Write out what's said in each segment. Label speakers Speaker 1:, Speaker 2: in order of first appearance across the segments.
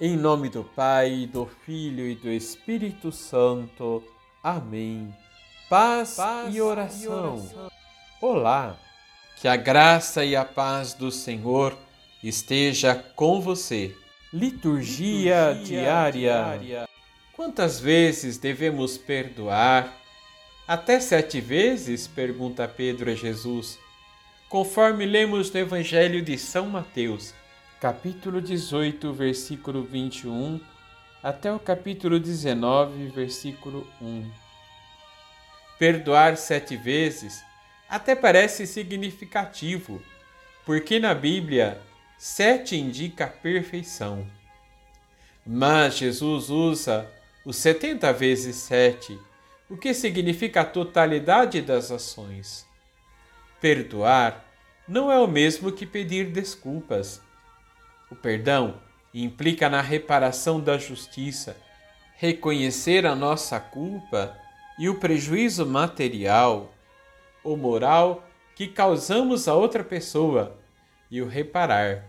Speaker 1: Em nome do Pai, do Filho e do Espírito Santo. Amém. Paz, paz e, oração. e oração. Olá, que a graça e a paz do Senhor esteja com você. Liturgia, Liturgia diária. diária. Quantas vezes devemos perdoar? Até sete vezes? pergunta Pedro a Jesus, conforme lemos no Evangelho de São Mateus capítulo 18, versículo 21, até o capítulo 19, versículo 1. Perdoar sete vezes até parece significativo, porque na Bíblia sete indica a perfeição. Mas Jesus usa os 70 vezes sete, o que significa a totalidade das ações. Perdoar não é o mesmo que pedir desculpas o perdão implica na reparação da justiça, reconhecer a nossa culpa e o prejuízo material ou moral que causamos a outra pessoa e o reparar.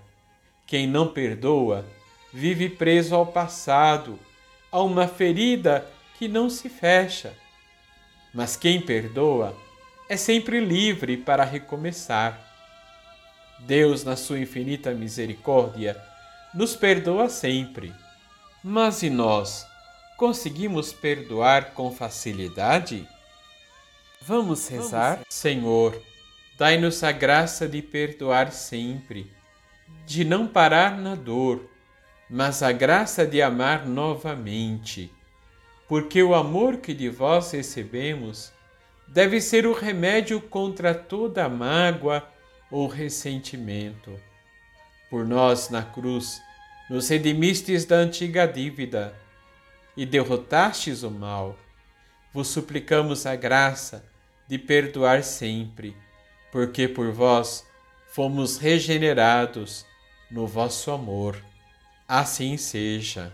Speaker 1: Quem não perdoa vive preso ao passado, a uma ferida que não se fecha. Mas quem perdoa é sempre livre para recomeçar. Deus, na sua infinita misericórdia, nos perdoa sempre. Mas e nós? Conseguimos perdoar com facilidade? Vamos rezar? Vamos. Senhor, dai-nos a graça de perdoar sempre, de não parar na dor, mas a graça de amar novamente, porque o amor que de vós recebemos deve ser o remédio contra toda mágoa ou ressentimento. Por nós na cruz, nos redimistes da antiga dívida e derrotastes o mal. Vos suplicamos a graça de perdoar sempre, porque por vós fomos regenerados no vosso amor. Assim seja.